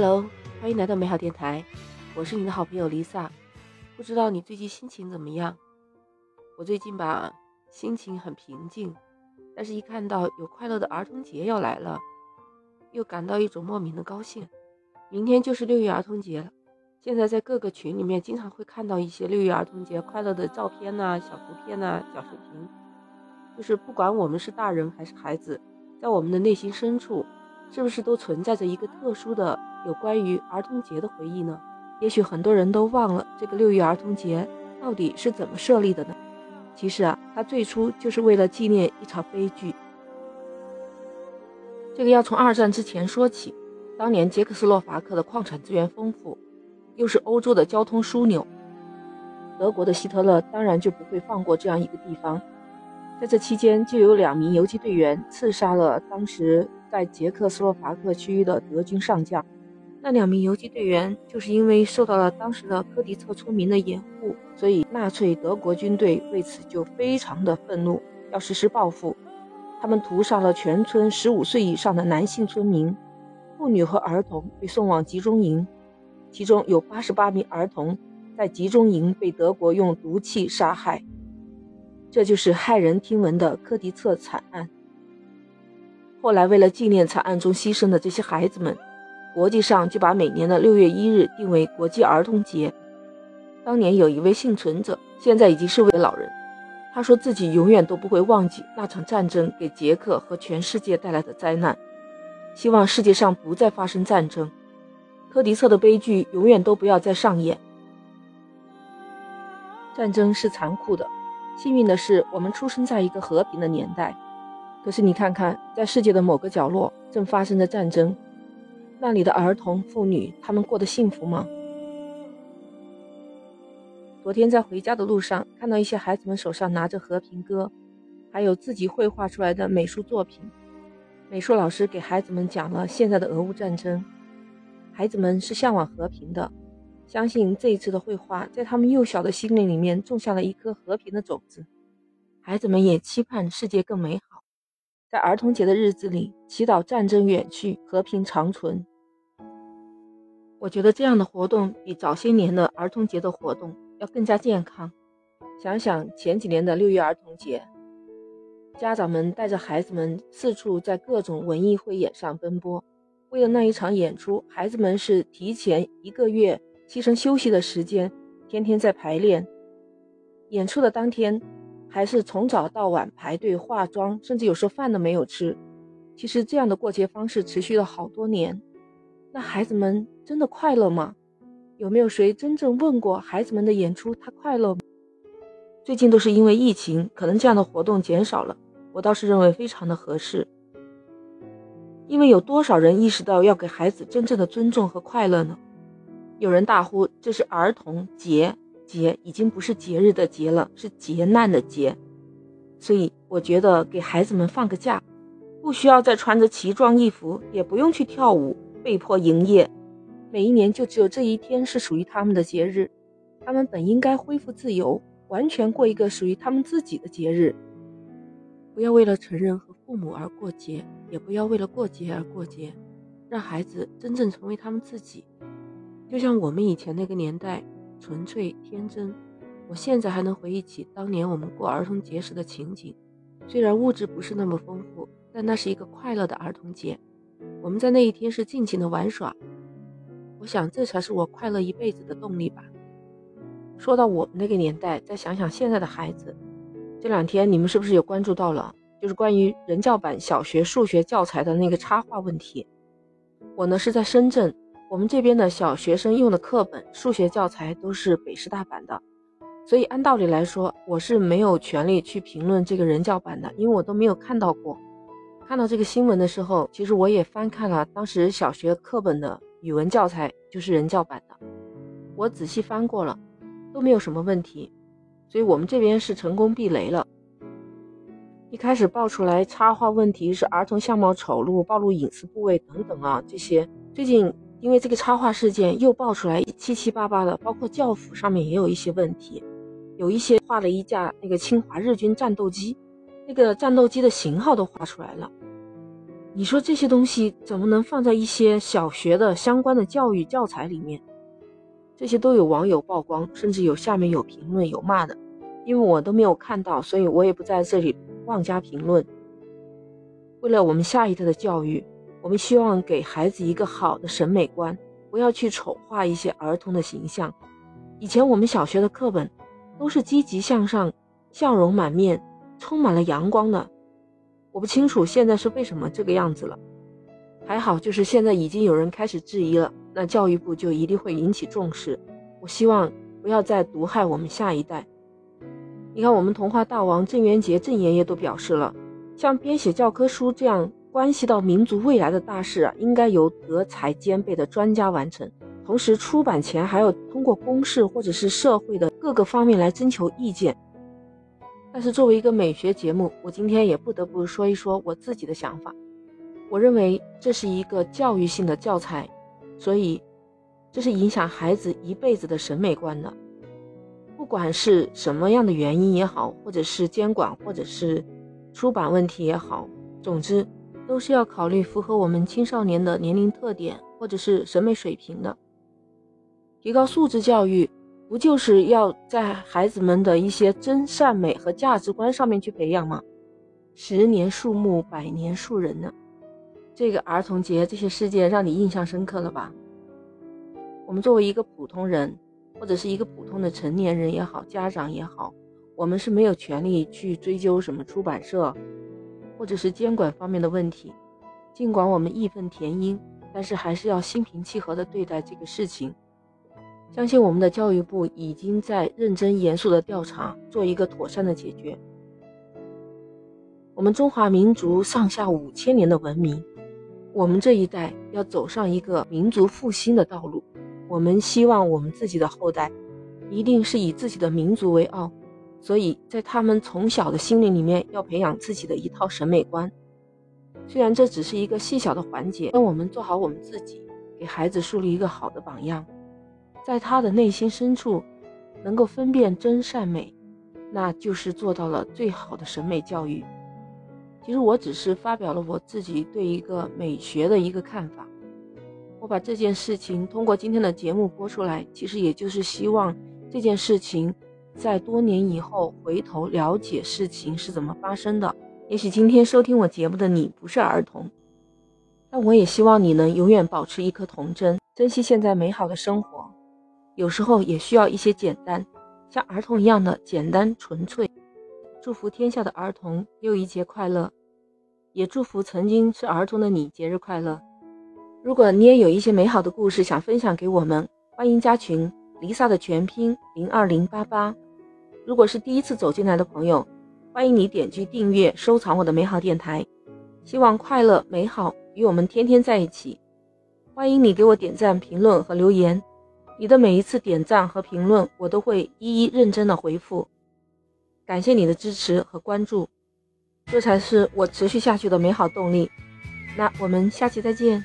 Hello，欢迎来到美好电台，我是你的好朋友 Lisa。不知道你最近心情怎么样？我最近吧，心情很平静，但是一看到有快乐的儿童节要来了，又感到一种莫名的高兴。明天就是六一儿童节了，现在在各个群里面经常会看到一些六一儿童节快乐的照片呐、小图片呐、小视频，就是不管我们是大人还是孩子，在我们的内心深处，是不是都存在着一个特殊的？有关于儿童节的回忆呢？也许很多人都忘了这个六一儿童节到底是怎么设立的呢？其实啊，它最初就是为了纪念一场悲剧。这个要从二战之前说起。当年捷克斯洛伐克的矿产资源丰富，又是欧洲的交通枢纽，德国的希特勒当然就不会放过这样一个地方。在这期间，就有两名游击队员刺杀了当时在捷克斯洛伐克区域的德军上将。那两名游击队员就是因为受到了当时的科迪策村民的掩护，所以纳粹德国军队为此就非常的愤怒，要实施报复。他们屠杀了全村十五岁以上的男性村民，妇女和儿童被送往集中营，其中有八十八名儿童在集中营被德国用毒气杀害。这就是骇人听闻的科迪策惨案。后来，为了纪念惨案中牺牲的这些孩子们。国际上就把每年的六月一日定为国际儿童节。当年有一位幸存者，现在已经是位老人，他说自己永远都不会忘记那场战争给捷克和全世界带来的灾难，希望世界上不再发生战争，科迪策的悲剧永远都不要再上演。战争是残酷的，幸运的是我们出生在一个和平的年代。可是你看看，在世界的某个角落正发生着战争。那里的儿童、妇女，他们过得幸福吗？昨天在回家的路上，看到一些孩子们手上拿着和平鸽，还有自己绘画出来的美术作品。美术老师给孩子们讲了现在的俄乌战争，孩子们是向往和平的，相信这一次的绘画在他们幼小的心灵里面种下了一颗和平的种子。孩子们也期盼世界更美好。在儿童节的日子里，祈祷战争远去，和平长存。我觉得这样的活动比早些年的儿童节的活动要更加健康。想想前几年的六一儿童节，家长们带着孩子们四处在各种文艺汇演上奔波，为了那一场演出，孩子们是提前一个月牺牲休息的时间，天天在排练。演出的当天。还是从早到晚排队化妆，甚至有时候饭都没有吃。其实这样的过节方式持续了好多年。那孩子们真的快乐吗？有没有谁真正问过孩子们的演出他快乐吗？最近都是因为疫情，可能这样的活动减少了。我倒是认为非常的合适。因为有多少人意识到要给孩子真正的尊重和快乐呢？有人大呼这是儿童节。节已经不是节日的节了，是劫难的劫。所以我觉得给孩子们放个假，不需要再穿着奇装异服，也不用去跳舞，被迫营业。每一年就只有这一天是属于他们的节日，他们本应该恢复自由，完全过一个属于他们自己的节日。不要为了成人和父母而过节，也不要为了过节而过节，让孩子真正成为他们自己。就像我们以前那个年代。纯粹天真，我现在还能回忆起当年我们过儿童节时的情景。虽然物质不是那么丰富，但那是一个快乐的儿童节。我们在那一天是尽情的玩耍。我想这才是我快乐一辈子的动力吧。说到我们那个年代，再想想现在的孩子，这两天你们是不是有关注到了？就是关于人教版小学数学教材的那个插画问题。我呢是在深圳。我们这边的小学生用的课本、数学教材都是北师大版的，所以按道理来说，我是没有权利去评论这个人教版的，因为我都没有看到过。看到这个新闻的时候，其实我也翻看了当时小学课本的语文教材，就是人教版的，我仔细翻过了，都没有什么问题，所以我们这边是成功避雷了。一开始爆出来插画问题是儿童相貌丑陋、暴露隐私部位等等啊，这些最近。因为这个插画事件又爆出来七七八八的，包括教辅上面也有一些问题，有一些画了一架那个侵华日军战斗机，那个战斗机的型号都画出来了。你说这些东西怎么能放在一些小学的相关的教育教材里面？这些都有网友曝光，甚至有下面有评论有骂的，因为我都没有看到，所以我也不在这里妄加评论。为了我们下一代的教育，我们希望给孩子一个好的审美观，不要去丑化一些儿童的形象。以前我们小学的课本都是积极向上、笑容满面、充满了阳光的。我不清楚现在是为什么这个样子了，还好就是现在已经有人开始质疑了，那教育部就一定会引起重视。我希望不要再毒害我们下一代。你看，我们童话大王郑渊洁郑爷爷都表示了，像编写教科书这样关系到民族未来的大事啊，应该由德才兼备的专家完成，同时出版前还要通过公示或者是社会的各个方面来征求意见。但是作为一个美学节目，我今天也不得不说一说我自己的想法。我认为这是一个教育性的教材，所以这是影响孩子一辈子的审美观的。不管是什么样的原因也好，或者是监管，或者是出版问题也好，总之都是要考虑符合我们青少年的年龄特点或者是审美水平的，提高素质教育。不就是要在孩子们的一些真善美和价值观上面去培养吗？十年树木，百年树人呢。这个儿童节这些事件让你印象深刻了吧？我们作为一个普通人，或者是一个普通的成年人也好，家长也好，我们是没有权利去追究什么出版社或者是监管方面的问题。尽管我们义愤填膺，但是还是要心平气和的对待这个事情。相信我们的教育部已经在认真严肃的调查，做一个妥善的解决。我们中华民族上下五千年的文明，我们这一代要走上一个民族复兴的道路。我们希望我们自己的后代一定是以自己的民族为傲，所以在他们从小的心灵里面要培养自己的一套审美观。虽然这只是一个细小的环节，但我们做好我们自己，给孩子树立一个好的榜样。在他的内心深处，能够分辨真善美，那就是做到了最好的审美教育。其实我只是发表了我自己对一个美学的一个看法。我把这件事情通过今天的节目播出来，其实也就是希望这件事情在多年以后回头了解事情是怎么发生的。也许今天收听我节目的你不是儿童，但我也希望你能永远保持一颗童真，珍惜现在美好的生活。有时候也需要一些简单，像儿童一样的简单纯粹。祝福天下的儿童又一节快乐，也祝福曾经是儿童的你节日快乐。如果你也有一些美好的故事想分享给我们，欢迎加群，Lisa 的全拼零二零八八。如果是第一次走进来的朋友，欢迎你点击订阅收藏我的美好电台。希望快乐美好与我们天天在一起。欢迎你给我点赞、评论和留言。你的每一次点赞和评论，我都会一一认真的回复。感谢你的支持和关注，这才是我持续下去的美好动力。那我们下期再见。